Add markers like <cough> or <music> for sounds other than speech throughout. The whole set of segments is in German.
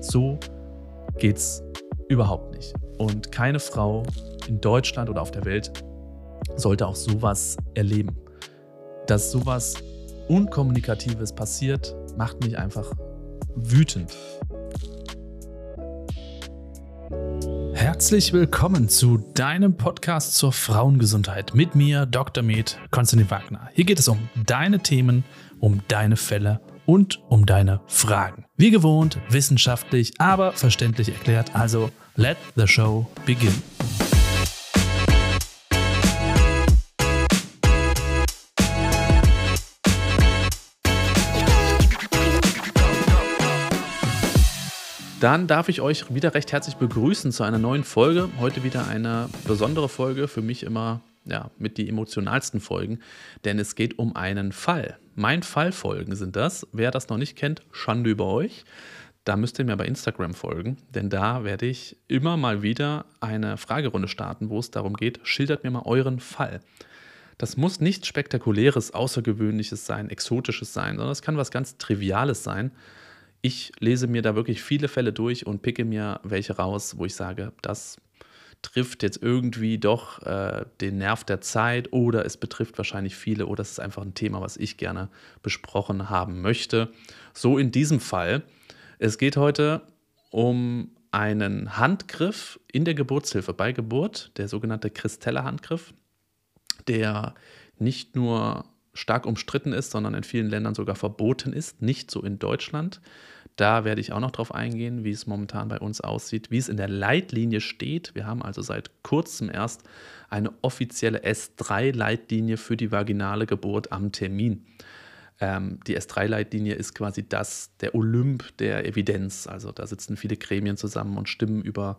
So geht's überhaupt nicht. Und keine Frau in Deutschland oder auf der Welt sollte auch sowas erleben. Dass sowas Unkommunikatives passiert, macht mich einfach wütend. Herzlich willkommen zu deinem Podcast zur Frauengesundheit mit mir, Dr. Med Konstantin Wagner. Hier geht es um deine Themen, um deine Fälle und um deine Fragen. Wie gewohnt, wissenschaftlich, aber verständlich erklärt. Also, let the show begin. Dann darf ich euch wieder recht herzlich begrüßen zu einer neuen Folge. Heute wieder eine besondere Folge, für mich immer ja, mit die emotionalsten Folgen, denn es geht um einen Fall. Mein Fallfolgen sind das. Wer das noch nicht kennt, Schande über euch. Da müsst ihr mir bei Instagram folgen, denn da werde ich immer mal wieder eine Fragerunde starten, wo es darum geht, schildert mir mal euren Fall. Das muss nichts Spektakuläres, Außergewöhnliches sein, Exotisches sein, sondern es kann was ganz Triviales sein ich lese mir da wirklich viele Fälle durch und picke mir welche raus, wo ich sage, das trifft jetzt irgendwie doch äh, den Nerv der Zeit oder es betrifft wahrscheinlich viele oder es ist einfach ein Thema, was ich gerne besprochen haben möchte. So in diesem Fall. Es geht heute um einen Handgriff in der Geburtshilfe bei Geburt, der sogenannte Christella-Handgriff, der nicht nur stark umstritten ist, sondern in vielen Ländern sogar verboten ist, nicht so in Deutschland. Da werde ich auch noch drauf eingehen, wie es momentan bei uns aussieht, wie es in der Leitlinie steht. Wir haben also seit kurzem erst eine offizielle S3-Leitlinie für die vaginale Geburt am Termin. Ähm, die S3-Leitlinie ist quasi das, der Olymp der Evidenz. Also da sitzen viele Gremien zusammen und stimmen über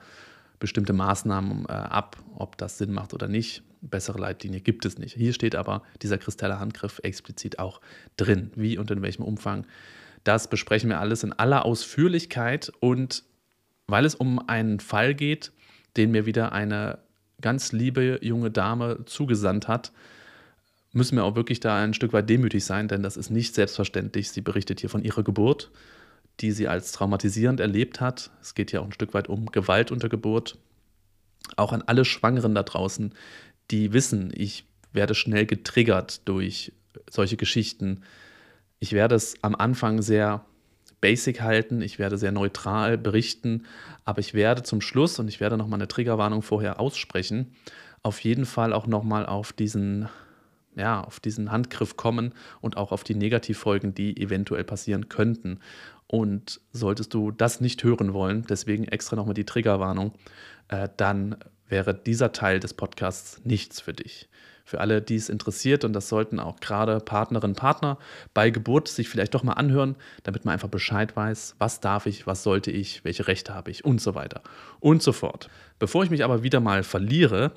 bestimmte Maßnahmen äh, ab, ob das Sinn macht oder nicht. Bessere Leitlinie gibt es nicht. Hier steht aber dieser Kristalle-Handgriff explizit auch drin, wie und in welchem Umfang das besprechen wir alles in aller Ausführlichkeit und weil es um einen Fall geht, den mir wieder eine ganz liebe junge Dame zugesandt hat, müssen wir auch wirklich da ein Stück weit demütig sein, denn das ist nicht selbstverständlich. Sie berichtet hier von ihrer Geburt, die sie als traumatisierend erlebt hat. Es geht ja auch ein Stück weit um Gewalt unter Geburt. Auch an alle Schwangeren da draußen, die wissen, ich werde schnell getriggert durch solche Geschichten ich werde es am Anfang sehr basic halten, ich werde sehr neutral berichten, aber ich werde zum Schluss, und ich werde nochmal eine Triggerwarnung vorher aussprechen, auf jeden Fall auch nochmal auf diesen, ja, auf diesen Handgriff kommen und auch auf die Negativfolgen, die eventuell passieren könnten. Und solltest du das nicht hören wollen, deswegen extra nochmal die Triggerwarnung, äh, dann wäre dieser Teil des Podcasts nichts für dich für alle, die es interessiert. Und das sollten auch gerade Partnerinnen und Partner bei Geburt sich vielleicht doch mal anhören, damit man einfach Bescheid weiß, was darf ich, was sollte ich, welche Rechte habe ich und so weiter und so fort. Bevor ich mich aber wieder mal verliere,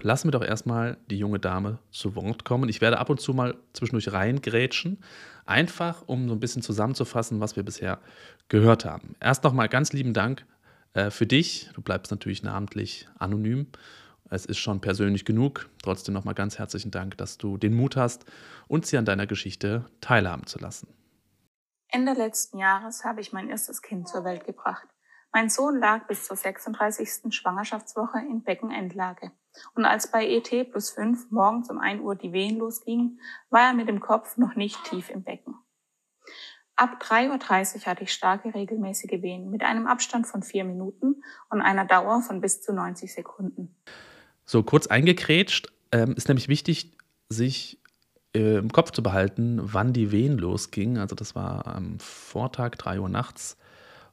lassen wir doch erstmal die junge Dame zu Wort kommen. Ich werde ab und zu mal zwischendurch reingrätschen, einfach um so ein bisschen zusammenzufassen, was wir bisher gehört haben. Erst nochmal ganz lieben Dank äh, für dich. Du bleibst natürlich namentlich anonym es ist schon persönlich genug. Trotzdem nochmal ganz herzlichen Dank, dass du den Mut hast, uns hier an deiner Geschichte teilhaben zu lassen. Ende letzten Jahres habe ich mein erstes Kind zur Welt gebracht. Mein Sohn lag bis zur 36. Schwangerschaftswoche in Beckenendlage. Und als bei ET plus 5 morgens um 1 Uhr die Wehen losgingen, war er mit dem Kopf noch nicht tief im Becken. Ab 3.30 Uhr hatte ich starke regelmäßige Wehen mit einem Abstand von vier Minuten und einer Dauer von bis zu 90 Sekunden. So kurz eingekrätscht, ähm, ist nämlich wichtig, sich äh, im Kopf zu behalten, wann die Wehen losgingen. Also das war am Vortag, 3 Uhr nachts.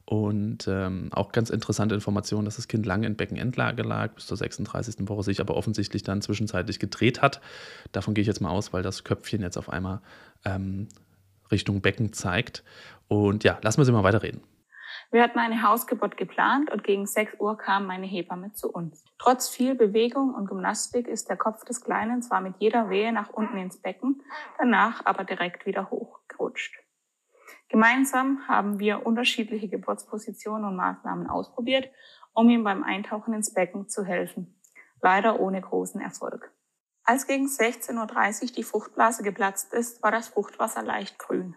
Und ähm, auch ganz interessante Information, dass das Kind lange in Beckenendlage lag, bis zur 36. Woche sich aber offensichtlich dann zwischenzeitlich gedreht hat. Davon gehe ich jetzt mal aus, weil das Köpfchen jetzt auf einmal ähm, Richtung Becken zeigt. Und ja, lassen wir sie mal weiterreden. Wir hatten eine Hausgeburt geplant und gegen 6 Uhr kam meine Hebamme zu uns. Trotz viel Bewegung und Gymnastik ist der Kopf des Kleinen zwar mit jeder Wehe nach unten ins Becken, danach aber direkt wieder hochgerutscht. Gemeinsam haben wir unterschiedliche Geburtspositionen und Maßnahmen ausprobiert, um ihm beim Eintauchen ins Becken zu helfen. Leider ohne großen Erfolg. Als gegen 16.30 Uhr die Fruchtblase geplatzt ist, war das Fruchtwasser leicht grün.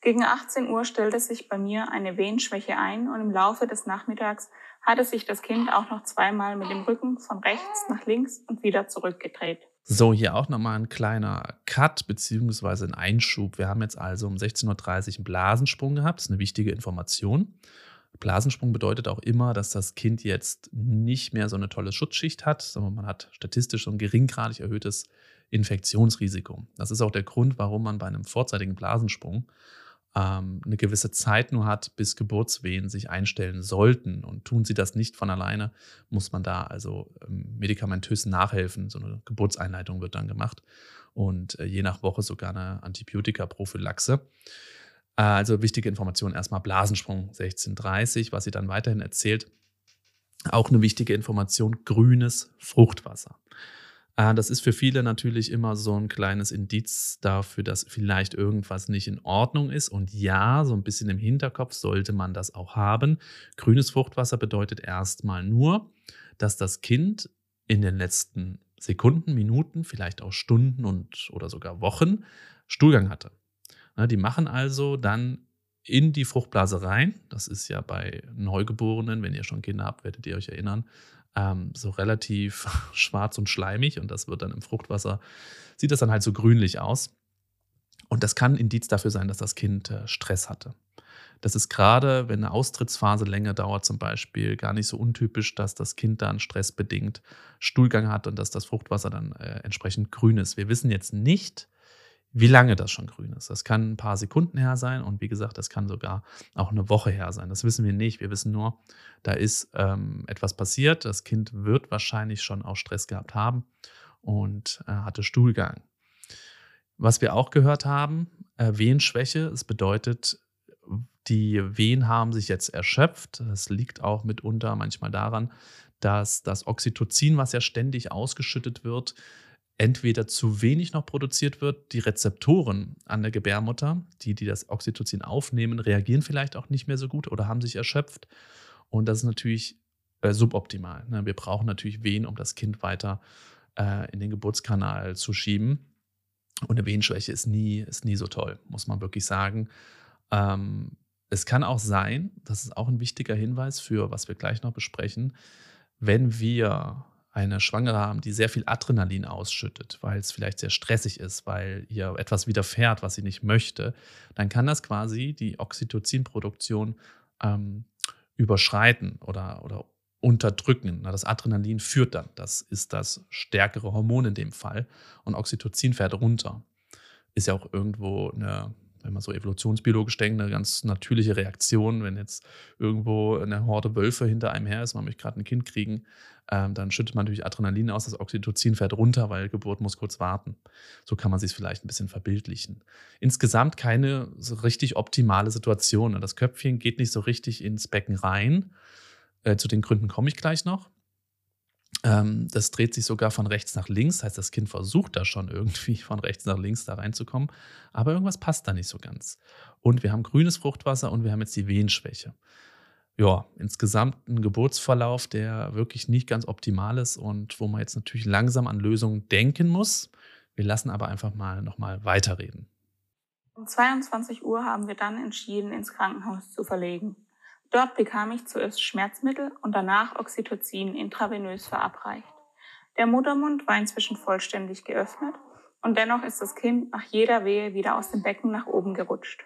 Gegen 18 Uhr stellte sich bei mir eine Wehenschwäche ein und im Laufe des Nachmittags hatte sich das Kind auch noch zweimal mit dem Rücken von rechts nach links und wieder zurückgedreht. So, hier auch nochmal ein kleiner Cut beziehungsweise ein Einschub. Wir haben jetzt also um 16.30 Uhr einen Blasensprung gehabt. Das ist eine wichtige Information. Blasensprung bedeutet auch immer, dass das Kind jetzt nicht mehr so eine tolle Schutzschicht hat, sondern man hat statistisch so ein geringgradig erhöhtes Infektionsrisiko. Das ist auch der Grund, warum man bei einem vorzeitigen Blasensprung ähm, eine gewisse Zeit nur hat, bis Geburtswehen sich einstellen sollten. Und tun sie das nicht von alleine, muss man da also ähm, medikamentös nachhelfen. So eine Geburtseinleitung wird dann gemacht und äh, je nach Woche sogar eine Antibiotika-Prophylaxe. Äh, also wichtige Information erstmal Blasensprung 1630, was sie dann weiterhin erzählt. Auch eine wichtige Information, grünes Fruchtwasser. Äh, das ist für viele natürlich immer so ein kleines Indiz dafür, dass vielleicht irgendwas nicht in Ordnung ist. Und ja, so ein bisschen im Hinterkopf sollte man das auch haben. Grünes Fruchtwasser bedeutet erstmal nur, dass das Kind in den letzten Sekunden, Minuten, vielleicht auch Stunden und oder sogar Wochen Stuhlgang hatte. Die machen also dann in die Fruchtblase rein. Das ist ja bei Neugeborenen, wenn ihr schon Kinder habt, werdet ihr euch erinnern, ähm, so relativ <laughs> schwarz und schleimig und das wird dann im Fruchtwasser, sieht das dann halt so grünlich aus. Und das kann ein Indiz dafür sein, dass das Kind äh, Stress hatte. Das ist gerade, wenn eine Austrittsphase länger dauert, zum Beispiel, gar nicht so untypisch, dass das Kind dann stressbedingt Stuhlgang hat und dass das Fruchtwasser dann äh, entsprechend grün ist. Wir wissen jetzt nicht, wie lange das schon grün ist. Das kann ein paar Sekunden her sein und wie gesagt, das kann sogar auch eine Woche her sein. Das wissen wir nicht. Wir wissen nur, da ist ähm, etwas passiert. Das Kind wird wahrscheinlich schon auch Stress gehabt haben und äh, hatte Stuhlgang. Was wir auch gehört haben, äh, Wehenschwäche. Es bedeutet, die Wehen haben sich jetzt erschöpft. Das liegt auch mitunter manchmal daran, dass das Oxytocin, was ja ständig ausgeschüttet wird, entweder zu wenig noch produziert wird, die Rezeptoren an der Gebärmutter, die, die das Oxytocin aufnehmen, reagieren vielleicht auch nicht mehr so gut oder haben sich erschöpft. Und das ist natürlich äh, suboptimal. Ne? Wir brauchen natürlich Wehen, um das Kind weiter äh, in den Geburtskanal zu schieben. Und eine Wehenschwäche ist nie, ist nie so toll, muss man wirklich sagen. Ähm, es kann auch sein, das ist auch ein wichtiger Hinweis für, was wir gleich noch besprechen, wenn wir eine Schwangere haben, die sehr viel Adrenalin ausschüttet, weil es vielleicht sehr stressig ist, weil ihr etwas widerfährt, was sie nicht möchte, dann kann das quasi die Oxytocinproduktion ähm, überschreiten oder, oder unterdrücken. Das Adrenalin führt dann. Das ist das stärkere Hormon in dem Fall. Und Oxytocin fährt runter. Ist ja auch irgendwo eine wenn man so evolutionsbiologisch denkt, eine ganz natürliche Reaktion. Wenn jetzt irgendwo eine Horde Wölfe hinter einem her ist, man möchte gerade ein Kind kriegen, ähm, dann schüttet man natürlich Adrenalin aus, das Oxytocin fährt runter, weil Geburt muss kurz warten. So kann man sich vielleicht ein bisschen verbildlichen. Insgesamt keine so richtig optimale Situation. Das Köpfchen geht nicht so richtig ins Becken rein. Äh, zu den Gründen komme ich gleich noch. Ähm, das dreht sich sogar von rechts nach links, heißt, das Kind versucht da schon irgendwie <laughs> von rechts nach links da reinzukommen, aber irgendwas passt da nicht so ganz. Und wir haben grünes Fruchtwasser und wir haben jetzt die Wehenschwäche. Ja, insgesamt ein Geburtsverlauf, der wirklich nicht ganz optimal ist und wo man jetzt natürlich langsam an Lösungen denken muss. Wir lassen aber einfach mal nochmal weiterreden. Um 22 Uhr haben wir dann entschieden, ins Krankenhaus zu verlegen. Dort bekam ich zuerst Schmerzmittel und danach Oxytocin intravenös verabreicht. Der Muttermund war inzwischen vollständig geöffnet und dennoch ist das Kind nach jeder Wehe wieder aus dem Becken nach oben gerutscht.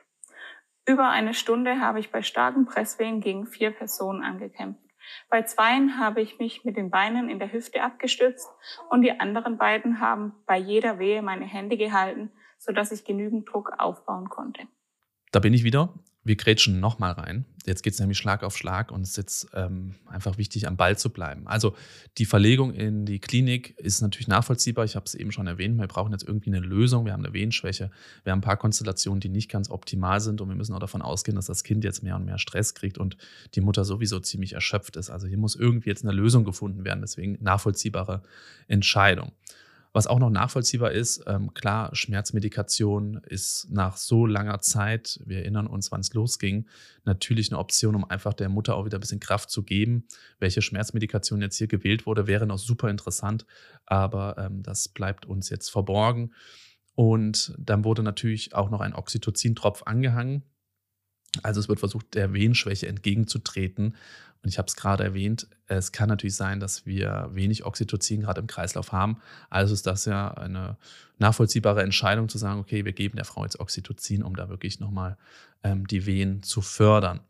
Über eine Stunde habe ich bei starken Presswehen gegen vier Personen angekämpft. Bei zweien habe ich mich mit den Beinen in der Hüfte abgestützt und die anderen beiden haben bei jeder Wehe meine Hände gehalten, sodass ich genügend Druck aufbauen konnte. Da bin ich wieder wir grätschen nochmal rein. Jetzt geht es nämlich Schlag auf Schlag und es ist jetzt ähm, einfach wichtig, am Ball zu bleiben. Also die Verlegung in die Klinik ist natürlich nachvollziehbar. Ich habe es eben schon erwähnt. Wir brauchen jetzt irgendwie eine Lösung. Wir haben eine Wehenschwäche. Wir haben ein paar Konstellationen, die nicht ganz optimal sind und wir müssen auch davon ausgehen, dass das Kind jetzt mehr und mehr Stress kriegt und die Mutter sowieso ziemlich erschöpft ist. Also hier muss irgendwie jetzt eine Lösung gefunden werden. Deswegen nachvollziehbare Entscheidung. Was auch noch nachvollziehbar ist, ähm, klar, Schmerzmedikation ist nach so langer Zeit, wir erinnern uns, wann es losging, natürlich eine Option, um einfach der Mutter auch wieder ein bisschen Kraft zu geben. Welche Schmerzmedikation jetzt hier gewählt wurde, wäre noch super interessant, aber ähm, das bleibt uns jetzt verborgen. Und dann wurde natürlich auch noch ein Oxytocin-Tropf angehangen. Also es wird versucht, der Wehenschwäche entgegenzutreten. Und ich habe es gerade erwähnt, es kann natürlich sein, dass wir wenig Oxytocin gerade im Kreislauf haben. Also ist das ja eine nachvollziehbare Entscheidung zu sagen, okay, wir geben der Frau jetzt Oxytocin, um da wirklich nochmal ähm, die Wehen zu fördern.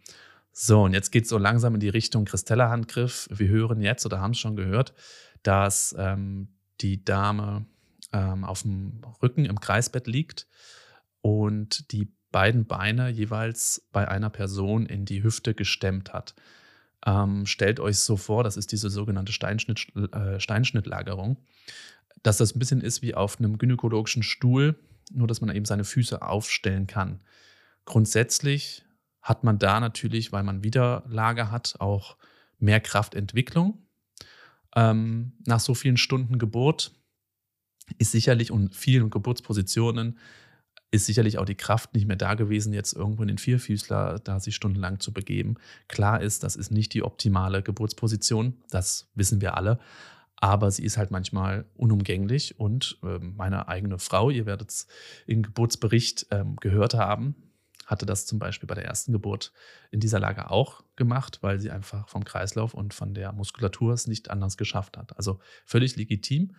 So, und jetzt geht es so langsam in die Richtung Christella-Handgriff. Wir hören jetzt oder haben es schon gehört, dass ähm, die Dame ähm, auf dem Rücken im Kreisbett liegt und die beiden Beine jeweils bei einer Person in die Hüfte gestemmt hat. Ähm, stellt euch so vor, das ist diese sogenannte Steinschnitt, äh, Steinschnittlagerung, dass das ein bisschen ist wie auf einem gynäkologischen Stuhl, nur dass man eben seine Füße aufstellen kann. Grundsätzlich hat man da natürlich, weil man Widerlager hat, auch mehr Kraftentwicklung. Ähm, nach so vielen Stunden Geburt ist sicherlich und vielen Geburtspositionen ist sicherlich auch die Kraft nicht mehr da gewesen, jetzt irgendwo in den Vierfüßler da sich stundenlang zu begeben. Klar ist, das ist nicht die optimale Geburtsposition, das wissen wir alle, aber sie ist halt manchmal unumgänglich und äh, meine eigene Frau, ihr werdet es im Geburtsbericht äh, gehört haben, hatte das zum Beispiel bei der ersten Geburt in dieser Lage auch gemacht, weil sie einfach vom Kreislauf und von der Muskulatur es nicht anders geschafft hat. Also völlig legitim.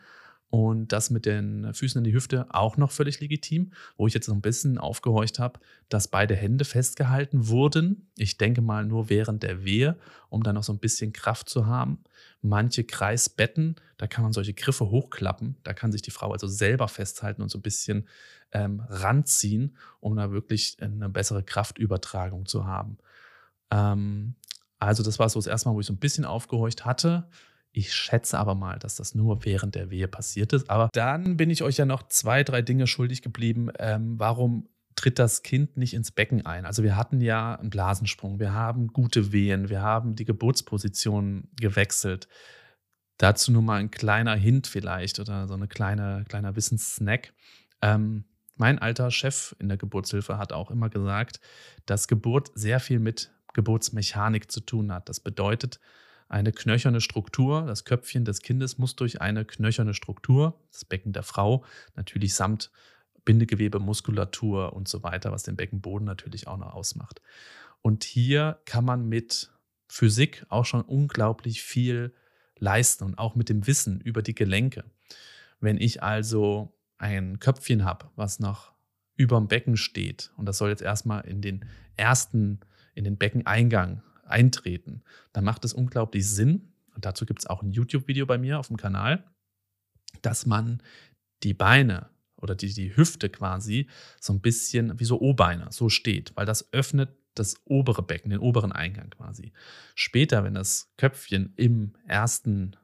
Und das mit den Füßen in die Hüfte auch noch völlig legitim, wo ich jetzt so ein bisschen aufgehorcht habe, dass beide Hände festgehalten wurden. Ich denke mal nur während der Wehe, um dann noch so ein bisschen Kraft zu haben. Manche Kreisbetten, da kann man solche Griffe hochklappen. Da kann sich die Frau also selber festhalten und so ein bisschen ähm, ranziehen, um da wirklich eine bessere Kraftübertragung zu haben. Ähm, also das war so das erste Mal, wo ich so ein bisschen aufgehorcht hatte. Ich schätze aber mal, dass das nur während der Wehe passiert ist. Aber dann bin ich euch ja noch zwei, drei Dinge schuldig geblieben. Ähm, warum tritt das Kind nicht ins Becken ein? Also wir hatten ja einen Blasensprung, wir haben gute Wehen, wir haben die Geburtsposition gewechselt. Dazu nur mal ein kleiner Hint vielleicht oder so ein kleine, kleiner Wissenssnack. Ähm, mein alter Chef in der Geburtshilfe hat auch immer gesagt, dass Geburt sehr viel mit Geburtsmechanik zu tun hat. Das bedeutet, eine knöcherne Struktur. Das Köpfchen des Kindes muss durch eine knöcherne Struktur, das Becken der Frau, natürlich samt Bindegewebe, Muskulatur und so weiter, was den Beckenboden natürlich auch noch ausmacht. Und hier kann man mit Physik auch schon unglaublich viel leisten und auch mit dem Wissen über die Gelenke. Wenn ich also ein Köpfchen habe, was noch über dem Becken steht, und das soll jetzt erstmal in den ersten, in den Beckeneingang eintreten, dann macht es unglaublich Sinn, und dazu gibt es auch ein YouTube-Video bei mir auf dem Kanal, dass man die Beine oder die, die Hüfte quasi so ein bisschen wie so O-Beine so steht, weil das öffnet das obere Becken, den oberen Eingang quasi. Später, wenn das Köpfchen im ersten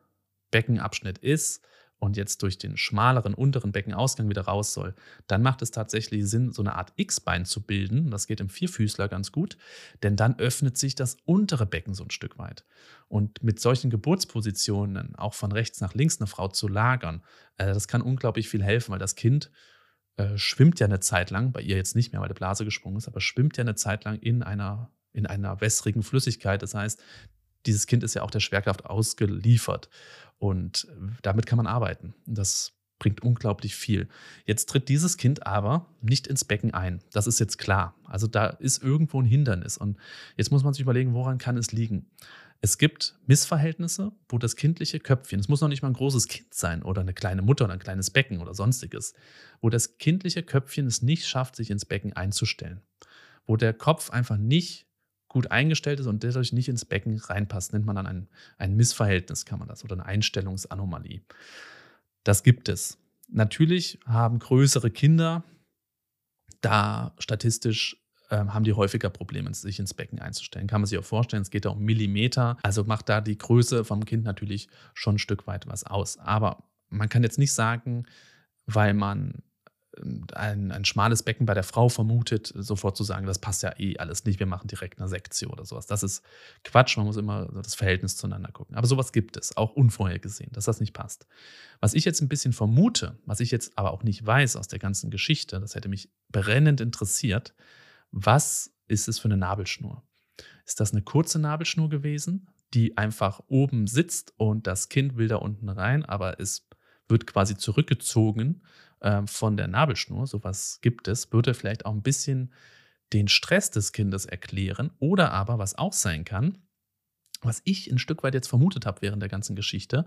Beckenabschnitt ist, und jetzt durch den schmaleren unteren Beckenausgang wieder raus soll, dann macht es tatsächlich Sinn, so eine Art X-Bein zu bilden. Das geht im Vierfüßler ganz gut, denn dann öffnet sich das untere Becken so ein Stück weit. Und mit solchen Geburtspositionen auch von rechts nach links eine Frau zu lagern, äh, das kann unglaublich viel helfen, weil das Kind äh, schwimmt ja eine Zeit lang, bei ihr jetzt nicht mehr, weil die Blase gesprungen ist, aber schwimmt ja eine Zeit lang in einer, in einer wässrigen Flüssigkeit. Das heißt, dieses Kind ist ja auch der Schwerkraft ausgeliefert. Und damit kann man arbeiten. Das bringt unglaublich viel. Jetzt tritt dieses Kind aber nicht ins Becken ein. Das ist jetzt klar. Also da ist irgendwo ein Hindernis. Und jetzt muss man sich überlegen, woran kann es liegen? Es gibt Missverhältnisse, wo das kindliche Köpfchen, es muss noch nicht mal ein großes Kind sein oder eine kleine Mutter oder ein kleines Becken oder sonstiges, wo das kindliche Köpfchen es nicht schafft, sich ins Becken einzustellen. Wo der Kopf einfach nicht gut eingestellt ist und dadurch nicht ins Becken reinpasst, nennt man dann ein, ein Missverhältnis, kann man das, oder eine Einstellungsanomalie. Das gibt es. Natürlich haben größere Kinder da statistisch ähm, haben die häufiger Probleme, sich ins Becken einzustellen. Kann man sich auch vorstellen, es geht da um Millimeter. Also macht da die Größe vom Kind natürlich schon ein Stück weit was aus. Aber man kann jetzt nicht sagen, weil man ein, ein schmales Becken bei der Frau vermutet, sofort zu sagen, das passt ja eh alles nicht, wir machen direkt eine Sektion oder sowas. Das ist Quatsch, man muss immer das Verhältnis zueinander gucken. Aber sowas gibt es, auch unvorhergesehen, dass das nicht passt. Was ich jetzt ein bisschen vermute, was ich jetzt aber auch nicht weiß aus der ganzen Geschichte, das hätte mich brennend interessiert, was ist es für eine Nabelschnur? Ist das eine kurze Nabelschnur gewesen, die einfach oben sitzt und das Kind will da unten rein, aber es wird quasi zurückgezogen äh, von der Nabelschnur, sowas gibt es, würde vielleicht auch ein bisschen den Stress des Kindes erklären. Oder aber, was auch sein kann, was ich ein Stück weit jetzt vermutet habe während der ganzen Geschichte,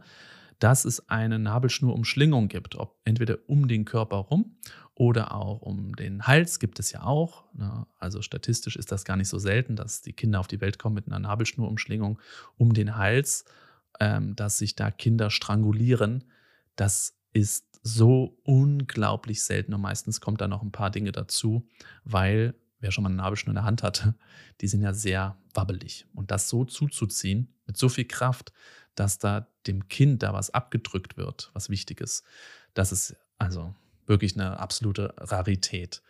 dass es eine Nabelschnurumschlingung gibt, ob entweder um den Körper rum oder auch um den Hals gibt es ja auch. Ne? Also statistisch ist das gar nicht so selten, dass die Kinder auf die Welt kommen mit einer Nabelschnurumschlingung um den Hals, ähm, dass sich da Kinder strangulieren. Das ist so unglaublich selten und meistens kommt da noch ein paar Dinge dazu, weil wer schon mal eine Nabelschnur in der Hand hatte, <laughs> die sind ja sehr wabbelig. Und das so zuzuziehen, mit so viel Kraft, dass da dem Kind da was abgedrückt wird, was Wichtiges, das ist also wirklich eine absolute Rarität.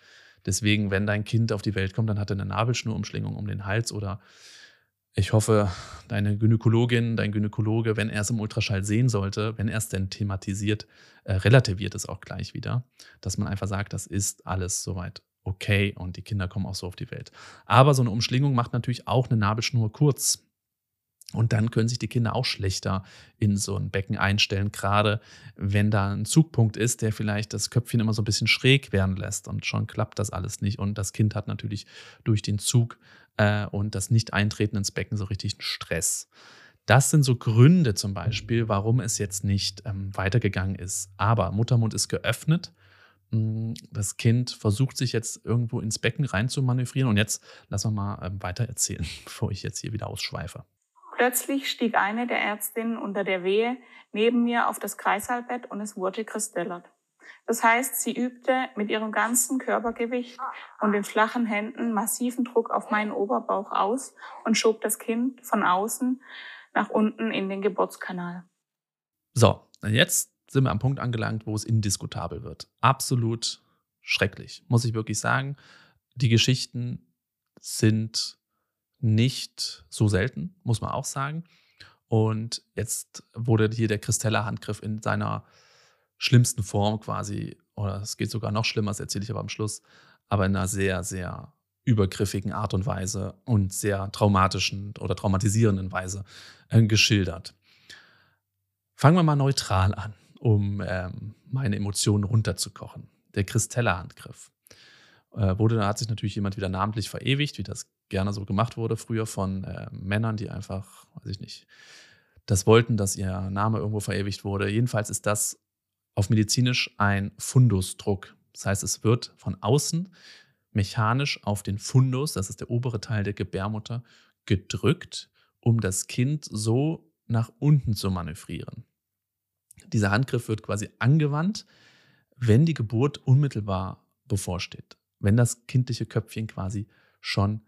Deswegen, wenn dein Kind auf die Welt kommt, dann hat er eine Nabelschnurumschlingung um den Hals oder ich hoffe, deine Gynäkologin, dein Gynäkologe, wenn er es im Ultraschall sehen sollte, wenn er es denn thematisiert, äh, relativiert es auch gleich wieder, dass man einfach sagt, das ist alles soweit okay und die Kinder kommen auch so auf die Welt. Aber so eine Umschlingung macht natürlich auch eine Nabelschnur kurz. Und dann können sich die Kinder auch schlechter in so ein Becken einstellen, gerade wenn da ein Zugpunkt ist, der vielleicht das Köpfchen immer so ein bisschen schräg werden lässt. Und schon klappt das alles nicht. Und das Kind hat natürlich durch den Zug äh, und das Nicht-Eintreten ins Becken so richtig Stress. Das sind so Gründe zum Beispiel, warum es jetzt nicht ähm, weitergegangen ist. Aber Muttermund ist geöffnet hm, das Kind versucht sich jetzt irgendwo ins Becken rein zu manövrieren. Und jetzt lassen wir mal ähm, weiter erzählen, <laughs> bevor ich jetzt hier wieder ausschweife. Plötzlich stieg eine der Ärztinnen unter der Wehe neben mir auf das Kreisallbett und es wurde kristellert. Das heißt, sie übte mit ihrem ganzen Körpergewicht und den flachen Händen massiven Druck auf meinen Oberbauch aus und schob das Kind von außen nach unten in den Geburtskanal. So, jetzt sind wir am Punkt angelangt, wo es indiskutabel wird. Absolut schrecklich, muss ich wirklich sagen. Die Geschichten sind nicht so selten, muss man auch sagen. Und jetzt wurde hier der Christella-Handgriff in seiner schlimmsten Form quasi, oder es geht sogar noch schlimmer, das erzähle ich aber am Schluss, aber in einer sehr, sehr übergriffigen Art und Weise und sehr traumatischen oder traumatisierenden Weise äh, geschildert. Fangen wir mal neutral an um ähm, meine Emotionen runterzukochen. Der Christella-Handgriff. Äh, wurde, da hat sich natürlich jemand wieder namentlich verewigt, wie das gerne so gemacht wurde früher von äh, Männern, die einfach, weiß ich nicht, das wollten, dass ihr Name irgendwo verewigt wurde. Jedenfalls ist das auf medizinisch ein Fundusdruck. Das heißt, es wird von außen mechanisch auf den Fundus, das ist der obere Teil der Gebärmutter, gedrückt, um das Kind so nach unten zu manövrieren. Dieser Handgriff wird quasi angewandt, wenn die Geburt unmittelbar bevorsteht. Wenn das kindliche Köpfchen quasi schon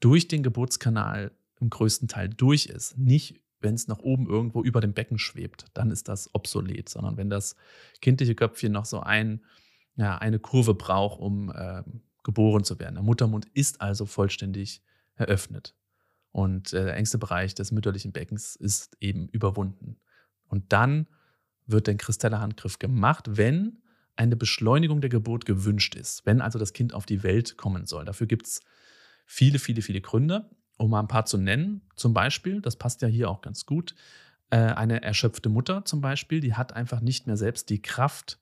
durch den Geburtskanal im größten Teil durch ist. Nicht, wenn es nach oben irgendwo über dem Becken schwebt, dann ist das obsolet, sondern wenn das kindliche Köpfchen noch so ein, ja, eine Kurve braucht, um äh, geboren zu werden. Der Muttermund ist also vollständig eröffnet. Und äh, der engste Bereich des mütterlichen Beckens ist eben überwunden. Und dann wird der Christella-Handgriff gemacht, wenn eine Beschleunigung der Geburt gewünscht ist, wenn also das Kind auf die Welt kommen soll. Dafür gibt es viele, viele, viele Gründe, um mal ein paar zu nennen. Zum Beispiel, das passt ja hier auch ganz gut, äh, eine erschöpfte Mutter zum Beispiel, die hat einfach nicht mehr selbst die Kraft,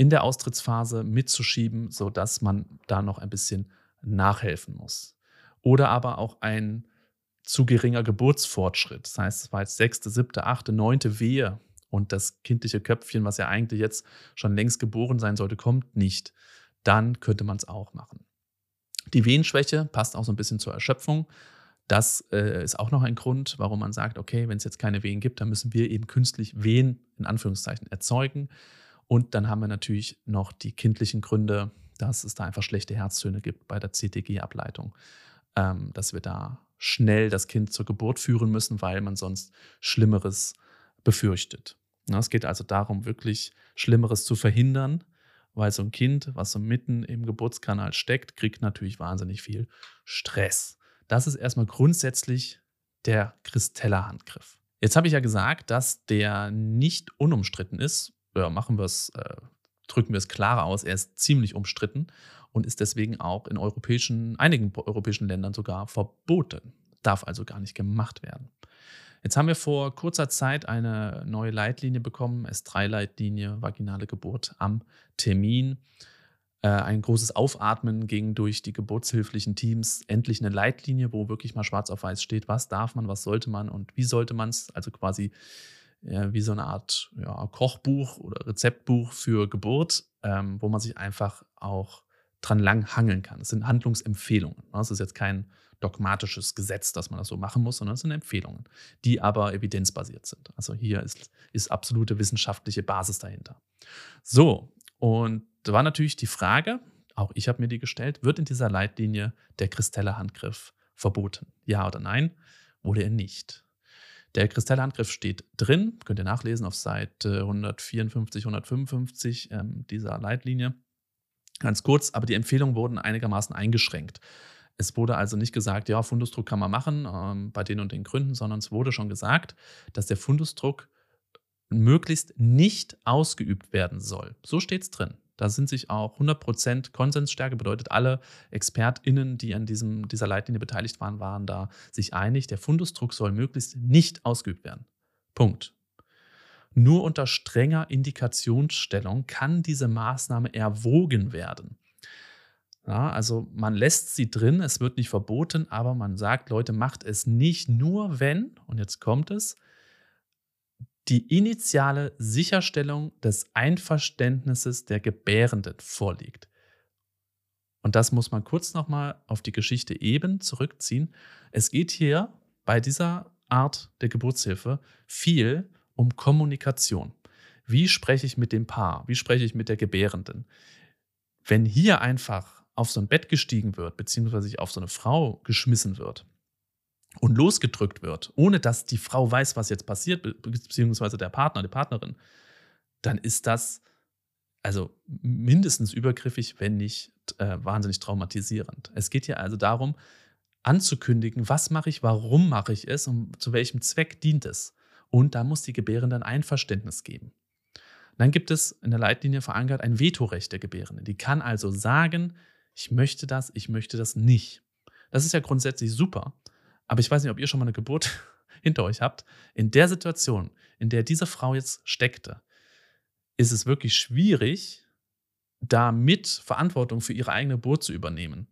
in der Austrittsphase mitzuschieben, sodass man da noch ein bisschen nachhelfen muss. Oder aber auch ein zu geringer Geburtsfortschritt. Das heißt, es war jetzt sechste, siebte, achte, neunte Wehe und das kindliche Köpfchen, was ja eigentlich jetzt schon längst geboren sein sollte, kommt nicht, dann könnte man es auch machen. Die Wehenschwäche passt auch so ein bisschen zur Erschöpfung. Das äh, ist auch noch ein Grund, warum man sagt, okay, wenn es jetzt keine Wehen gibt, dann müssen wir eben künstlich Wehen in Anführungszeichen erzeugen. Und dann haben wir natürlich noch die kindlichen Gründe, dass es da einfach schlechte Herztöne gibt bei der CTG-Ableitung, ähm, dass wir da schnell das Kind zur Geburt führen müssen, weil man sonst Schlimmeres befürchtet. Es geht also darum, wirklich Schlimmeres zu verhindern, weil so ein Kind, was so mitten im Geburtskanal steckt, kriegt natürlich wahnsinnig viel Stress. Das ist erstmal grundsätzlich der Christella-Handgriff. Jetzt habe ich ja gesagt, dass der nicht unumstritten ist. Ja, machen wir es, äh, drücken wir es klarer aus. Er ist ziemlich umstritten und ist deswegen auch in europäischen, einigen europäischen Ländern sogar verboten. Darf also gar nicht gemacht werden. Jetzt haben wir vor kurzer Zeit eine neue Leitlinie bekommen, S3-Leitlinie, vaginale Geburt am Termin. Äh, ein großes Aufatmen ging durch die geburtshilflichen Teams. Endlich eine Leitlinie, wo wirklich mal schwarz auf weiß steht, was darf man, was sollte man und wie sollte man es. Also quasi ja, wie so eine Art ja, Kochbuch oder Rezeptbuch für Geburt, ähm, wo man sich einfach auch dran lang hangeln kann. Das sind Handlungsempfehlungen. Ne? ist jetzt kein dogmatisches Gesetz, dass man das so machen muss, sondern es sind Empfehlungen, die aber evidenzbasiert sind. Also hier ist, ist absolute wissenschaftliche Basis dahinter. So, und da war natürlich die Frage, auch ich habe mir die gestellt, wird in dieser Leitlinie der Kristelle-Handgriff verboten? Ja oder nein? Wurde er nicht? Der Kristallhandgriff steht drin, könnt ihr nachlesen auf Seite 154, 155 ähm, dieser Leitlinie. Ganz kurz, aber die Empfehlungen wurden einigermaßen eingeschränkt. Es wurde also nicht gesagt, ja, Fundusdruck kann man machen ähm, bei den und den Gründen, sondern es wurde schon gesagt, dass der Fundusdruck möglichst nicht ausgeübt werden soll. So steht es drin. Da sind sich auch 100% Konsensstärke, bedeutet alle ExpertInnen, die an diesem, dieser Leitlinie beteiligt waren, waren da sich einig, der Fundusdruck soll möglichst nicht ausgeübt werden. Punkt. Nur unter strenger Indikationsstellung kann diese Maßnahme erwogen werden. Ja, also man lässt sie drin, es wird nicht verboten, aber man sagt, Leute, macht es nicht nur, wenn, und jetzt kommt es, die initiale Sicherstellung des Einverständnisses der Gebärenden vorliegt. Und das muss man kurz nochmal auf die Geschichte eben zurückziehen. Es geht hier bei dieser Art der Geburtshilfe viel um Kommunikation. Wie spreche ich mit dem Paar? Wie spreche ich mit der Gebärenden? Wenn hier einfach auf so ein Bett gestiegen wird, beziehungsweise auf so eine Frau geschmissen wird, und losgedrückt wird, ohne dass die Frau weiß, was jetzt passiert, beziehungsweise der Partner, die Partnerin, dann ist das also mindestens übergriffig, wenn nicht äh, wahnsinnig traumatisierend. Es geht hier also darum, anzukündigen, was mache ich, warum mache ich es und zu welchem Zweck dient es. Und da muss die Gebärende ein Einverständnis geben. Dann gibt es in der Leitlinie verankert ein Vetorecht der Gebärenden. Die kann also sagen, ich möchte das, ich möchte das nicht. Das ist ja grundsätzlich super. Aber ich weiß nicht, ob ihr schon mal eine Geburt <laughs> hinter euch habt. In der Situation, in der diese Frau jetzt steckte, ist es wirklich schwierig, da mit Verantwortung für ihre eigene Geburt zu übernehmen.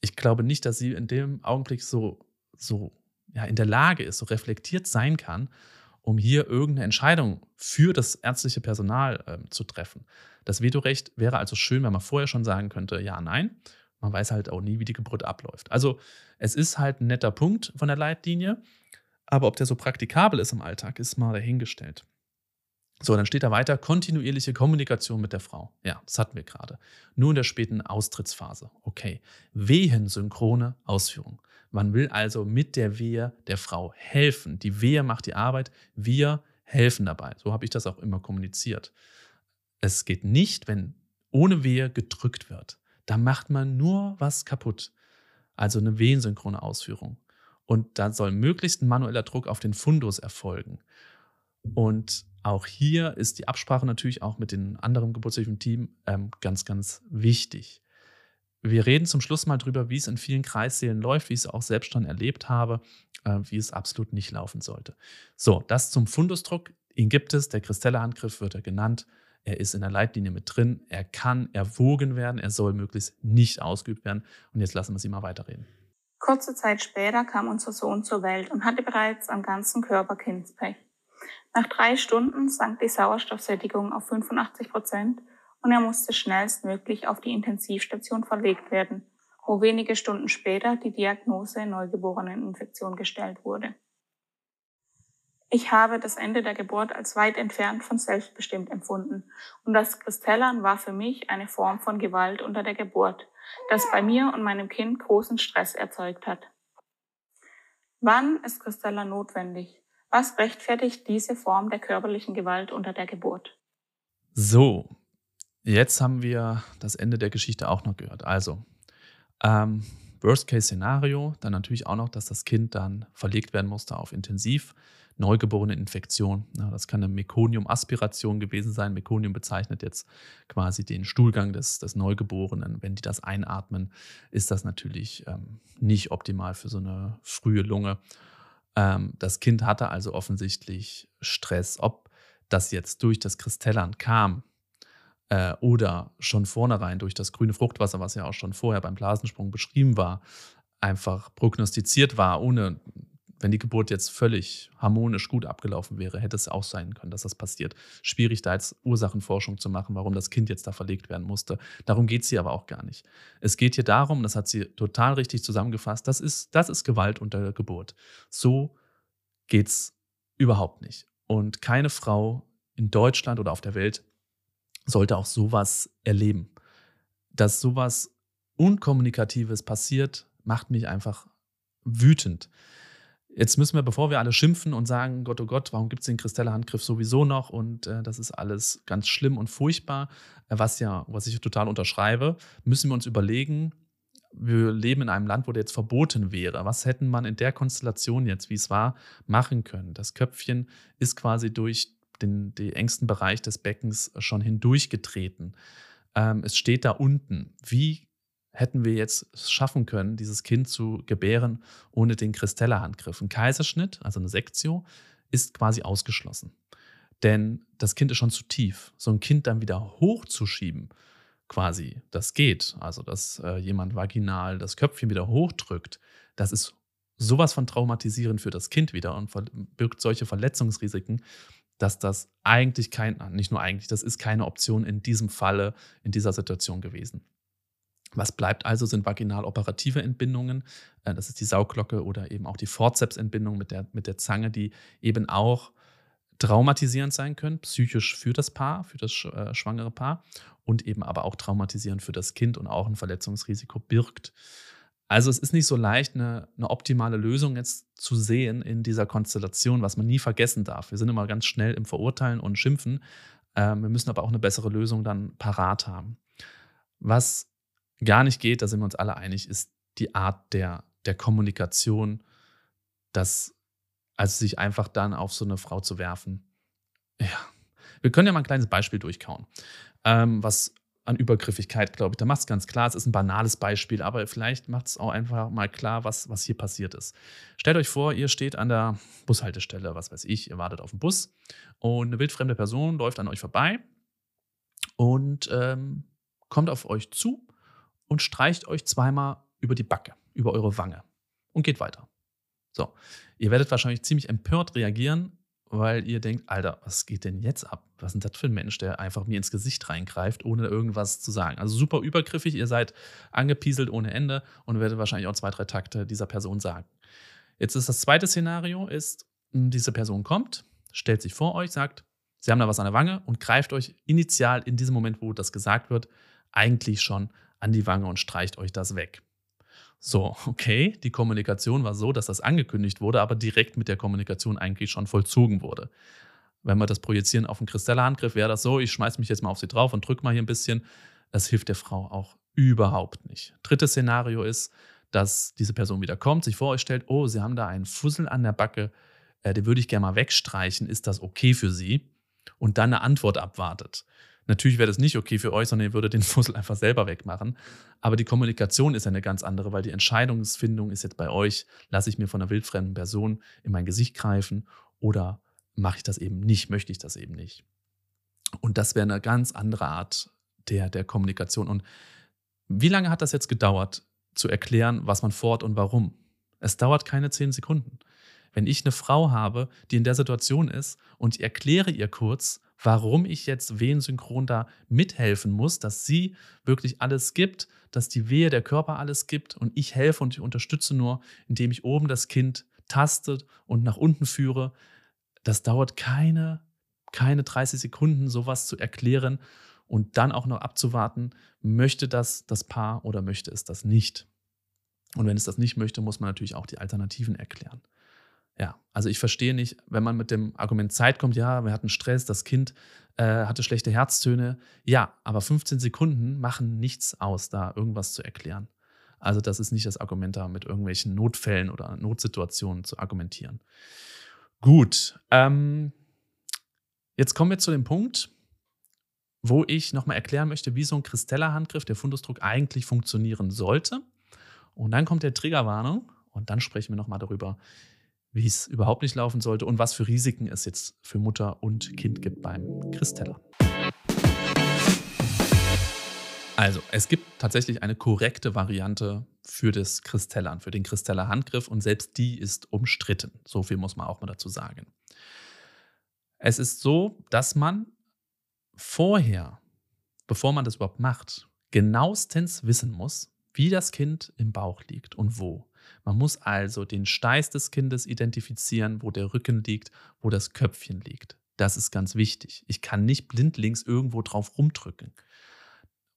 Ich glaube nicht, dass sie in dem Augenblick so, so ja, in der Lage ist, so reflektiert sein kann, um hier irgendeine Entscheidung für das ärztliche Personal äh, zu treffen. Das Vetorecht wäre also schön, wenn man vorher schon sagen könnte, ja, nein. Man weiß halt auch nie, wie die Geburt abläuft. Also es ist halt ein netter Punkt von der Leitlinie, aber ob der so praktikabel ist im Alltag, ist mal dahingestellt. So, dann steht da weiter, kontinuierliche Kommunikation mit der Frau. Ja, das hatten wir gerade. Nur in der späten Austrittsphase. Okay. Wehensynchrone Ausführung. Man will also mit der Wehe der Frau helfen. Die Wehe macht die Arbeit, wir helfen dabei. So habe ich das auch immer kommuniziert. Es geht nicht, wenn ohne Wehe gedrückt wird da macht man nur was kaputt. Also eine wehensynchrone Ausführung. Und da soll möglichst ein manueller Druck auf den Fundus erfolgen. Und auch hier ist die Absprache natürlich auch mit dem anderen geburtshilfen Team ähm, ganz, ganz wichtig. Wir reden zum Schluss mal drüber, wie es in vielen Kreissälen läuft, wie ich es auch selbst schon erlebt habe, äh, wie es absolut nicht laufen sollte. So, das zum Fundusdruck. Ihn gibt es, der Kristelle-Handgriff wird er genannt. Er ist in der Leitlinie mit drin. Er kann erwogen werden. Er soll möglichst nicht ausgeübt werden. Und jetzt lassen wir Sie mal weiterreden. Kurze Zeit später kam unser Sohn zur Welt und hatte bereits am ganzen Körper Kindspech. Nach drei Stunden sank die Sauerstoffsättigung auf 85 Prozent und er musste schnellstmöglich auf die Intensivstation verlegt werden, wo wenige Stunden später die Diagnose Neugeboreneninfektion gestellt wurde. Ich habe das Ende der Geburt als weit entfernt von selbstbestimmt empfunden. Und das Kristellern war für mich eine Form von Gewalt unter der Geburt, das bei mir und meinem Kind großen Stress erzeugt hat. Wann ist Kristellern notwendig? Was rechtfertigt diese Form der körperlichen Gewalt unter der Geburt? So, jetzt haben wir das Ende der Geschichte auch noch gehört. Also, ähm, Worst-Case-Szenario, dann natürlich auch noch, dass das Kind dann verlegt werden musste auf Intensiv neugeborene Infektion. Ja, das kann eine Mekonium-Aspiration gewesen sein. Mekonium bezeichnet jetzt quasi den Stuhlgang des, des Neugeborenen. Wenn die das einatmen, ist das natürlich ähm, nicht optimal für so eine frühe Lunge. Ähm, das Kind hatte also offensichtlich Stress. Ob das jetzt durch das Kristellern kam äh, oder schon vornherein durch das grüne Fruchtwasser, was ja auch schon vorher beim Blasensprung beschrieben war, einfach prognostiziert war, ohne wenn die Geburt jetzt völlig harmonisch gut abgelaufen wäre, hätte es auch sein können, dass das passiert. Schwierig, da jetzt Ursachenforschung zu machen, warum das Kind jetzt da verlegt werden musste. Darum geht es hier aber auch gar nicht. Es geht hier darum, das hat sie total richtig zusammengefasst, das ist, das ist Gewalt unter der Geburt. So geht es überhaupt nicht. Und keine Frau in Deutschland oder auf der Welt sollte auch sowas erleben. Dass sowas Unkommunikatives passiert, macht mich einfach wütend. Jetzt müssen wir, bevor wir alle schimpfen und sagen, Gott, oh Gott, warum gibt es den Kristelle-Handgriff sowieso noch und äh, das ist alles ganz schlimm und furchtbar, äh, was ja, was ich total unterschreibe, müssen wir uns überlegen, wir leben in einem Land, wo der jetzt verboten wäre. Was hätten man in der Konstellation jetzt, wie es war, machen können? Das Köpfchen ist quasi durch den, den engsten Bereich des Beckens schon hindurchgetreten. Ähm, es steht da unten. Wie hätten wir jetzt schaffen können, dieses Kind zu gebären ohne den Christella-Handgriff. Ein Kaiserschnitt, also eine Sektio, ist quasi ausgeschlossen. Denn das Kind ist schon zu tief. So ein Kind dann wieder hochzuschieben, quasi, das geht. Also, dass äh, jemand vaginal das Köpfchen wieder hochdrückt, das ist sowas von traumatisierend für das Kind wieder und birgt solche Verletzungsrisiken, dass das eigentlich kein, nicht nur eigentlich, das ist keine Option in diesem Falle, in dieser Situation gewesen. Was bleibt also, sind vaginal operative Entbindungen. Äh, das ist die Sauglocke oder eben auch die Fortzepsentbindung mit der, mit der Zange, die eben auch traumatisierend sein können, psychisch für das Paar, für das äh, schwangere Paar und eben aber auch traumatisierend für das Kind und auch ein Verletzungsrisiko birgt. Also es ist nicht so leicht, eine, eine, optimale Lösung jetzt zu sehen in dieser Konstellation, was man nie vergessen darf. Wir sind immer ganz schnell im Verurteilen und Schimpfen. Ähm, wir müssen aber auch eine bessere Lösung dann parat haben. Was gar nicht geht, da sind wir uns alle einig, ist die Art der, der Kommunikation, das, also sich einfach dann auf so eine Frau zu werfen. Ja, wir können ja mal ein kleines Beispiel durchkauen. Ähm, was an Übergriffigkeit, glaube ich, da macht es ganz klar, es ist ein banales Beispiel, aber vielleicht macht es auch einfach mal klar, was, was hier passiert ist. Stellt euch vor, ihr steht an der Bushaltestelle, was weiß ich, ihr wartet auf den Bus und eine wildfremde Person läuft an euch vorbei und ähm, kommt auf euch zu und streicht euch zweimal über die Backe, über eure Wange und geht weiter. So, ihr werdet wahrscheinlich ziemlich empört reagieren, weil ihr denkt, Alter, was geht denn jetzt ab? Was ist denn das für ein Mensch, der einfach mir ins Gesicht reingreift, ohne irgendwas zu sagen? Also super übergriffig, ihr seid angepieselt ohne Ende und werdet wahrscheinlich auch zwei, drei Takte dieser Person sagen. Jetzt ist das zweite Szenario, ist, hm, diese Person kommt, stellt sich vor euch, sagt, sie haben da was an der Wange und greift euch initial in diesem Moment, wo das gesagt wird, eigentlich schon an die Wange und streicht euch das weg. So, okay, die Kommunikation war so, dass das angekündigt wurde, aber direkt mit der Kommunikation eigentlich schon vollzogen wurde. Wenn wir das projizieren auf einen Kristellhandgriff, wäre das so, ich schmeiße mich jetzt mal auf sie drauf und drücke mal hier ein bisschen. Das hilft der Frau auch überhaupt nicht. Drittes Szenario ist, dass diese Person wieder kommt, sich vor euch stellt, oh, Sie haben da einen Fussel an der Backe, äh, den würde ich gerne mal wegstreichen, ist das okay für Sie? Und dann eine Antwort abwartet. Natürlich wäre das nicht okay für euch, sondern ihr würdet den <laughs> Fussel einfach selber wegmachen. Aber die Kommunikation ist eine ganz andere, weil die Entscheidungsfindung ist jetzt bei euch, lasse ich mir von einer wildfremden Person in mein Gesicht greifen oder mache ich das eben nicht, möchte ich das eben nicht. Und das wäre eine ganz andere Art der, der Kommunikation. Und wie lange hat das jetzt gedauert, zu erklären, was man fort und warum? Es dauert keine zehn Sekunden. Wenn ich eine Frau habe, die in der Situation ist und ich erkläre ihr kurz, warum ich jetzt Wehensynchron da mithelfen muss, dass sie wirklich alles gibt, dass die Wehe der Körper alles gibt und ich helfe und ich unterstütze nur, indem ich oben das Kind tastet und nach unten führe. Das dauert keine, keine 30 Sekunden, sowas zu erklären und dann auch noch abzuwarten, möchte das das Paar oder möchte es das nicht. Und wenn es das nicht möchte, muss man natürlich auch die Alternativen erklären. Ja, also ich verstehe nicht, wenn man mit dem Argument Zeit kommt, ja, wir hatten Stress, das Kind äh, hatte schlechte Herztöne. Ja, aber 15 Sekunden machen nichts aus, da irgendwas zu erklären. Also das ist nicht das Argument, da mit irgendwelchen Notfällen oder Notsituationen zu argumentieren. Gut, ähm, jetzt kommen wir zu dem Punkt, wo ich nochmal erklären möchte, wie so ein Christella-Handgriff, der Fundusdruck eigentlich funktionieren sollte. Und dann kommt der Triggerwarnung und dann sprechen wir nochmal darüber, wie es überhaupt nicht laufen sollte und was für Risiken es jetzt für Mutter und Kind gibt beim Kristeller. Also, es gibt tatsächlich eine korrekte Variante für das Kristellern, für den Kristeller Handgriff und selbst die ist umstritten. So viel muss man auch mal dazu sagen. Es ist so, dass man vorher, bevor man das überhaupt macht, genauestens wissen muss, wie das Kind im Bauch liegt und wo. Man muss also den Steiß des Kindes identifizieren, wo der Rücken liegt, wo das Köpfchen liegt. Das ist ganz wichtig. Ich kann nicht blindlings irgendwo drauf rumdrücken.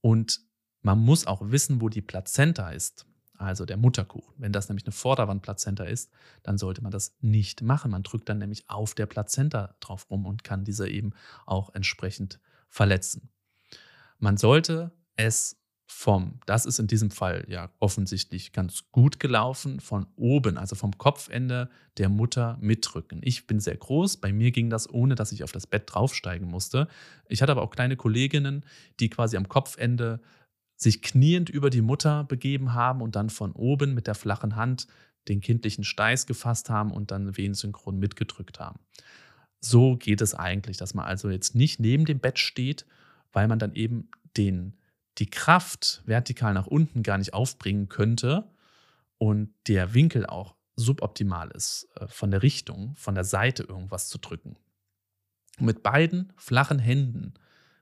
Und man muss auch wissen, wo die Plazenta ist, also der Mutterkuchen. Wenn das nämlich eine Vorderwandplazenta ist, dann sollte man das nicht machen. Man drückt dann nämlich auf der Plazenta drauf rum und kann diese eben auch entsprechend verletzen. Man sollte es vom, das ist in diesem Fall ja offensichtlich ganz gut gelaufen, von oben, also vom Kopfende der Mutter mitdrücken. Ich bin sehr groß, bei mir ging das ohne, dass ich auf das Bett draufsteigen musste. Ich hatte aber auch kleine Kolleginnen, die quasi am Kopfende sich kniend über die Mutter begeben haben und dann von oben mit der flachen Hand den kindlichen Steiß gefasst haben und dann wehensynchron mitgedrückt haben. So geht es eigentlich, dass man also jetzt nicht neben dem Bett steht, weil man dann eben den die Kraft vertikal nach unten gar nicht aufbringen könnte und der Winkel auch suboptimal ist, äh, von der Richtung, von der Seite irgendwas zu drücken. Mit beiden flachen Händen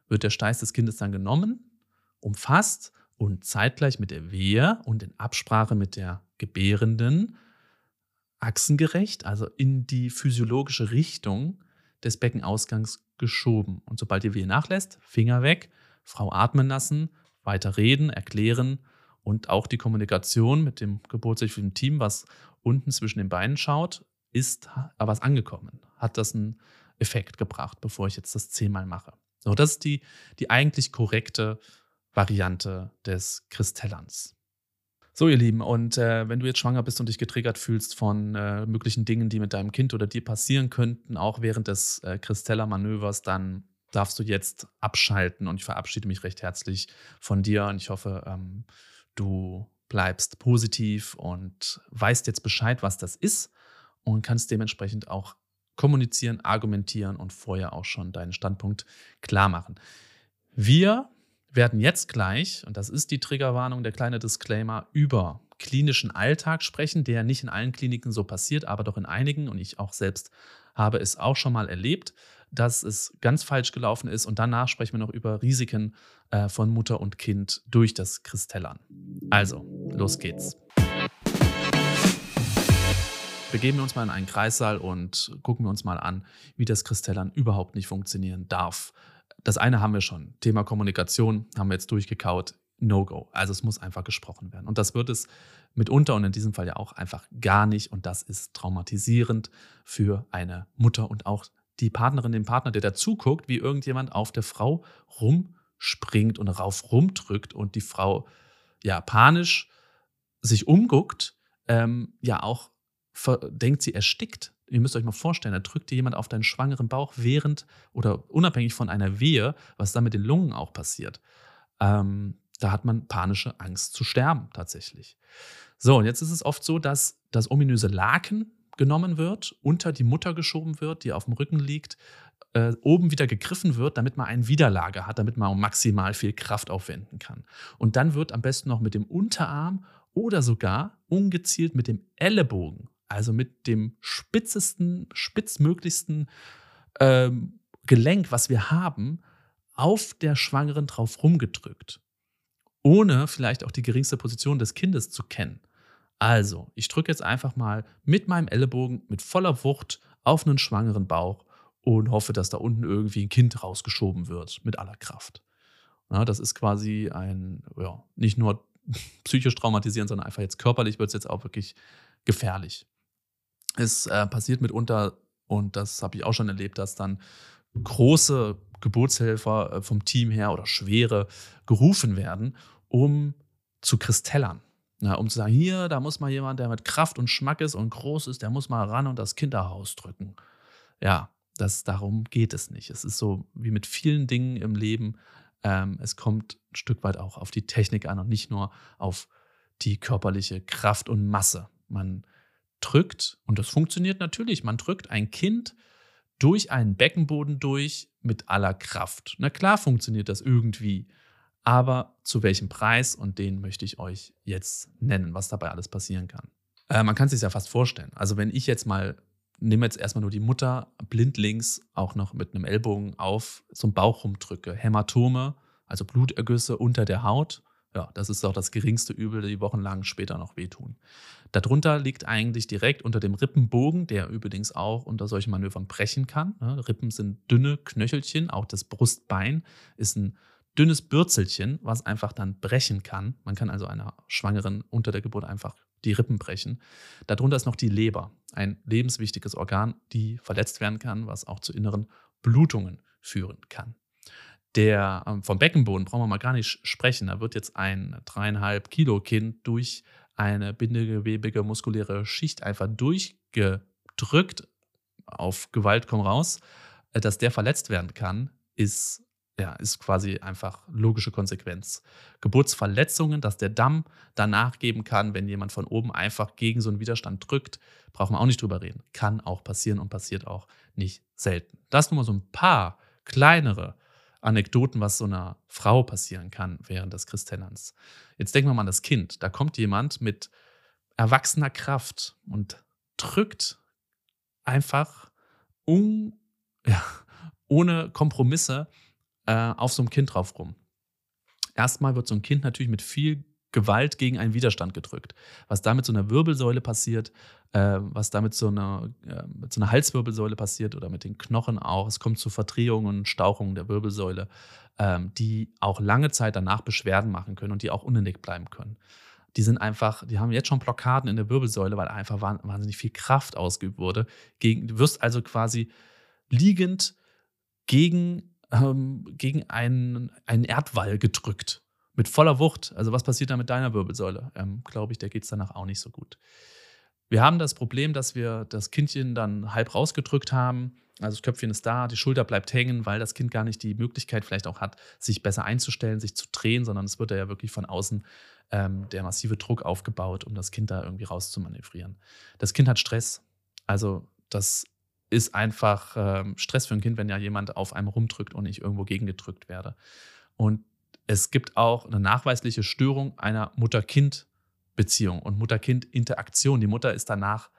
wird der Steiß des Kindes dann genommen, umfasst und zeitgleich mit der Wehe und in Absprache mit der Gebärenden achsengerecht, also in die physiologische Richtung des Beckenausgangs geschoben. Und sobald die Wehe nachlässt, Finger weg, Frau atmen lassen weiter reden, erklären und auch die Kommunikation mit dem geburtshilflichen Team, was unten zwischen den Beinen schaut, ist was angekommen. Hat das einen Effekt gebracht, bevor ich jetzt das zehnmal mache. So, das ist die, die eigentlich korrekte Variante des Kristellans. So, ihr Lieben, und äh, wenn du jetzt schwanger bist und dich getriggert fühlst von äh, möglichen Dingen, die mit deinem Kind oder dir passieren könnten, auch während des äh, Kristeller-Manövers, dann darfst du jetzt abschalten und ich verabschiede mich recht herzlich von dir und ich hoffe, ähm, du bleibst positiv und weißt jetzt Bescheid, was das ist und kannst dementsprechend auch kommunizieren, argumentieren und vorher auch schon deinen Standpunkt klar machen. Wir werden jetzt gleich, und das ist die Triggerwarnung, der kleine Disclaimer, über klinischen Alltag sprechen, der nicht in allen Kliniken so passiert, aber doch in einigen und ich auch selbst habe es auch schon mal erlebt dass es ganz falsch gelaufen ist. Und danach sprechen wir noch über Risiken äh, von Mutter und Kind durch das Kristellern. Also, los geht's. Begeben wir uns mal in einen Kreissaal und gucken wir uns mal an, wie das Kristellern überhaupt nicht funktionieren darf. Das eine haben wir schon. Thema Kommunikation haben wir jetzt durchgekaut. No-Go. Also es muss einfach gesprochen werden. Und das wird es mitunter und in diesem Fall ja auch einfach gar nicht. Und das ist traumatisierend für eine Mutter und auch die Partnerin, den Partner, der dazu guckt, wie irgendjemand auf der Frau rumspringt und rauf rumdrückt und die Frau ja panisch sich umguckt, ähm, ja auch denkt, sie erstickt. Ihr müsst euch mal vorstellen, da drückt dir jemand auf deinen schwangeren Bauch während oder unabhängig von einer Wehe, was dann mit den Lungen auch passiert. Ähm, da hat man panische Angst zu sterben tatsächlich. So, und jetzt ist es oft so, dass das ominöse Laken, genommen wird, unter die Mutter geschoben wird, die auf dem Rücken liegt, äh, oben wieder gegriffen wird, damit man ein Widerlager hat, damit man maximal viel Kraft aufwenden kann. Und dann wird am besten noch mit dem Unterarm oder sogar ungezielt mit dem Ellenbogen, also mit dem spitzesten, spitzmöglichsten ähm, Gelenk, was wir haben, auf der Schwangeren drauf rumgedrückt, ohne vielleicht auch die geringste Position des Kindes zu kennen. Also, ich drücke jetzt einfach mal mit meinem Ellenbogen mit voller Wucht auf einen schwangeren Bauch und hoffe, dass da unten irgendwie ein Kind rausgeschoben wird mit aller Kraft. Ja, das ist quasi ein, ja, nicht nur <laughs> psychisch traumatisierend, sondern einfach jetzt körperlich wird es jetzt auch wirklich gefährlich. Es äh, passiert mitunter, und das habe ich auch schon erlebt, dass dann große Geburtshelfer äh, vom Team her oder schwere gerufen werden, um zu kristellern. Na, um zu sagen, hier, da muss mal jemand, der mit Kraft und Schmack ist und groß ist, der muss mal ran und das Kinderhaus drücken. Ja, das, darum geht es nicht. Es ist so wie mit vielen Dingen im Leben. Ähm, es kommt ein Stück weit auch auf die Technik an und nicht nur auf die körperliche Kraft und Masse. Man drückt, und das funktioniert natürlich, man drückt ein Kind durch einen Beckenboden durch mit aller Kraft. Na klar funktioniert das irgendwie, aber zu welchem Preis und den möchte ich euch jetzt nennen, was dabei alles passieren kann. Äh, man kann es sich ja fast vorstellen. Also wenn ich jetzt mal, nehme jetzt erstmal nur die Mutter blindlings auch noch mit einem Ellbogen auf zum Bauch rumdrücke, Hämatome, also Blutergüsse unter der Haut, ja, das ist doch das geringste Übel, die wochenlang später noch wehtun. Darunter liegt eigentlich direkt unter dem Rippenbogen, der übrigens auch unter solchen Manövern brechen kann. Ne? Rippen sind dünne Knöchelchen, auch das Brustbein ist ein dünnes Bürzelchen, was einfach dann brechen kann. Man kann also einer Schwangeren unter der Geburt einfach die Rippen brechen. Darunter ist noch die Leber, ein lebenswichtiges Organ, die verletzt werden kann, was auch zu inneren Blutungen führen kann. Der ähm, vom Beckenboden brauchen wir mal gar nicht sprechen. Da wird jetzt ein dreieinhalb Kilo Kind durch eine bindegewebige muskuläre Schicht einfach durchgedrückt auf Gewalt komm raus, äh, dass der verletzt werden kann, ist ja, ist quasi einfach logische Konsequenz. Geburtsverletzungen, dass der Damm danach geben kann, wenn jemand von oben einfach gegen so einen Widerstand drückt, brauchen wir auch nicht drüber reden. Kann auch passieren und passiert auch nicht selten. Das nur mal so ein paar kleinere Anekdoten, was so einer Frau passieren kann während des Christellerns. Jetzt denken wir mal an das Kind. Da kommt jemand mit erwachsener Kraft und drückt einfach un, ja, ohne Kompromisse äh, auf so einem Kind drauf rum. Erstmal wird so ein Kind natürlich mit viel Gewalt gegen einen Widerstand gedrückt. Was da mit so einer Wirbelsäule passiert, äh, was da mit so, einer, äh, mit so einer Halswirbelsäule passiert oder mit den Knochen auch. Es kommt zu Verdrehungen und Stauchungen der Wirbelsäule, ähm, die auch lange Zeit danach Beschwerden machen können und die auch unentdeckt bleiben können. Die sind einfach, die haben jetzt schon Blockaden in der Wirbelsäule, weil einfach wahnsinnig viel Kraft ausgeübt wurde. Gegen, du wirst also quasi liegend gegen ähm, gegen einen, einen Erdwall gedrückt. Mit voller Wucht. Also was passiert da mit deiner Wirbelsäule? Ähm, Glaube ich, der geht es danach auch nicht so gut. Wir haben das Problem, dass wir das Kindchen dann halb rausgedrückt haben. Also das Köpfchen ist da, die Schulter bleibt hängen, weil das Kind gar nicht die Möglichkeit vielleicht auch hat, sich besser einzustellen, sich zu drehen, sondern es wird ja wirklich von außen ähm, der massive Druck aufgebaut, um das Kind da irgendwie rauszumanövrieren. Das Kind hat Stress. Also das ist einfach ähm, Stress für ein Kind, wenn ja jemand auf einem rumdrückt und ich irgendwo gegengedrückt werde. Und es gibt auch eine nachweisliche Störung einer Mutter-Kind-Beziehung und Mutter-Kind-Interaktion. Die Mutter ist danach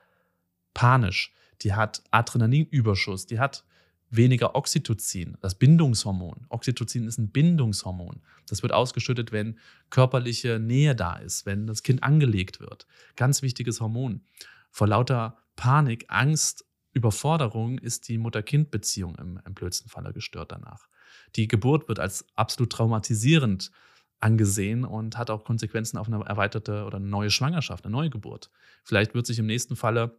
panisch, die hat Adrenalinüberschuss, die hat weniger Oxytocin, das Bindungshormon. Oxytocin ist ein Bindungshormon. Das wird ausgeschüttet, wenn körperliche Nähe da ist, wenn das Kind angelegt wird. Ganz wichtiges Hormon. Vor lauter Panik, Angst Überforderung ist die Mutter-Kind-Beziehung im, im blödsten Falle gestört danach. Die Geburt wird als absolut traumatisierend angesehen und hat auch Konsequenzen auf eine erweiterte oder eine neue Schwangerschaft, eine neue Geburt. Vielleicht wird sich im nächsten Falle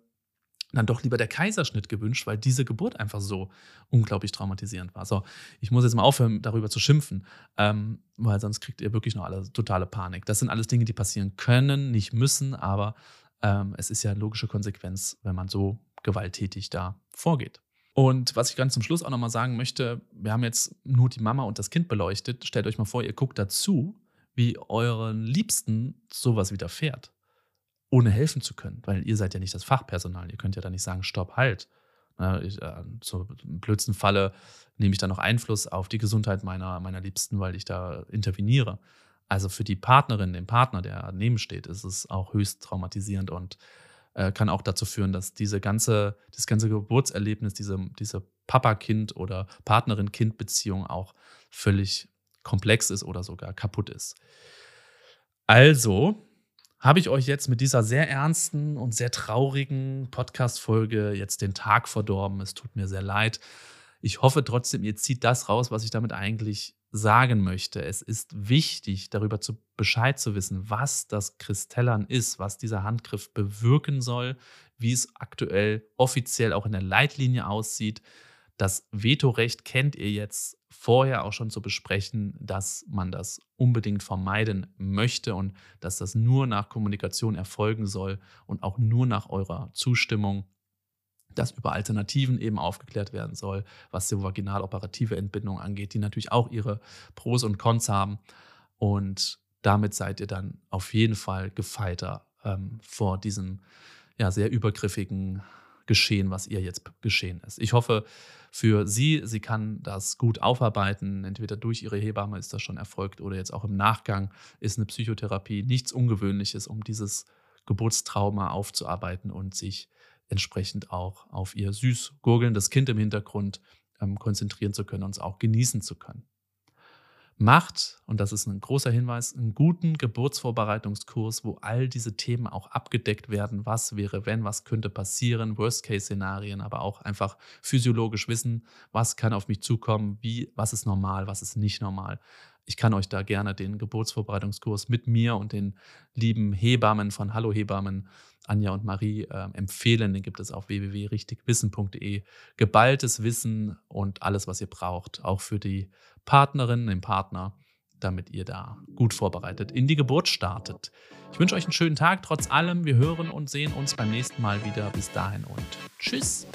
dann doch lieber der Kaiserschnitt gewünscht, weil diese Geburt einfach so unglaublich traumatisierend war. So, ich muss jetzt mal aufhören, darüber zu schimpfen, ähm, weil sonst kriegt ihr wirklich noch alle totale Panik. Das sind alles Dinge, die passieren können, nicht müssen, aber ähm, es ist ja eine logische Konsequenz, wenn man so gewalttätig da vorgeht. Und was ich ganz zum Schluss auch nochmal sagen möchte, wir haben jetzt nur die Mama und das Kind beleuchtet. Stellt euch mal vor, ihr guckt dazu, wie euren Liebsten sowas widerfährt, ohne helfen zu können, weil ihr seid ja nicht das Fachpersonal. Ihr könnt ja da nicht sagen, stopp, halt. Ich, äh, im blödsten Falle nehme ich da noch Einfluss auf die Gesundheit meiner, meiner Liebsten, weil ich da interveniere. Also für die Partnerin, den Partner, der daneben steht, ist es auch höchst traumatisierend und äh, kann auch dazu führen, dass diese ganze, das ganze Geburtserlebnis, diese, diese Papa-Kind- oder Partnerin-Kind-Beziehung auch völlig komplex ist oder sogar kaputt ist. Also habe ich euch jetzt mit dieser sehr ernsten und sehr traurigen Podcast-Folge jetzt den Tag verdorben. Es tut mir sehr leid. Ich hoffe trotzdem, ihr zieht das raus, was ich damit eigentlich sagen möchte. Es ist wichtig, darüber zu Bescheid zu wissen, was das Kristellern ist, was dieser Handgriff bewirken soll, wie es aktuell offiziell auch in der Leitlinie aussieht. Das Vetorecht kennt ihr jetzt vorher auch schon zu besprechen, dass man das unbedingt vermeiden möchte und dass das nur nach Kommunikation erfolgen soll und auch nur nach eurer Zustimmung dass über Alternativen eben aufgeklärt werden soll, was die vaginal-operative Entbindung angeht, die natürlich auch ihre Pros und Cons haben. Und damit seid ihr dann auf jeden Fall gefeiter ähm, vor diesem ja, sehr übergriffigen Geschehen, was ihr jetzt geschehen ist. Ich hoffe für sie, sie kann das gut aufarbeiten. Entweder durch ihre Hebamme ist das schon erfolgt oder jetzt auch im Nachgang ist eine Psychotherapie nichts Ungewöhnliches, um dieses Geburtstrauma aufzuarbeiten und sich entsprechend auch auf ihr süß gurgelndes Kind im Hintergrund ähm, konzentrieren zu können und es auch genießen zu können macht, und das ist ein großer Hinweis, einen guten Geburtsvorbereitungskurs, wo all diese Themen auch abgedeckt werden. Was wäre, wenn, was könnte passieren, Worst-Case-Szenarien, aber auch einfach physiologisch wissen, was kann auf mich zukommen, wie, was ist normal, was ist nicht normal. Ich kann euch da gerne den Geburtsvorbereitungskurs mit mir und den lieben Hebammen von Hallo Hebammen, Anja und Marie, äh, empfehlen. Den gibt es auf www.richtigwissen.de. Geballtes Wissen und alles, was ihr braucht, auch für die Partnerin, den Partner, damit ihr da gut vorbereitet in die Geburt startet. Ich wünsche euch einen schönen Tag trotz allem. Wir hören und sehen uns beim nächsten Mal wieder. Bis dahin und tschüss.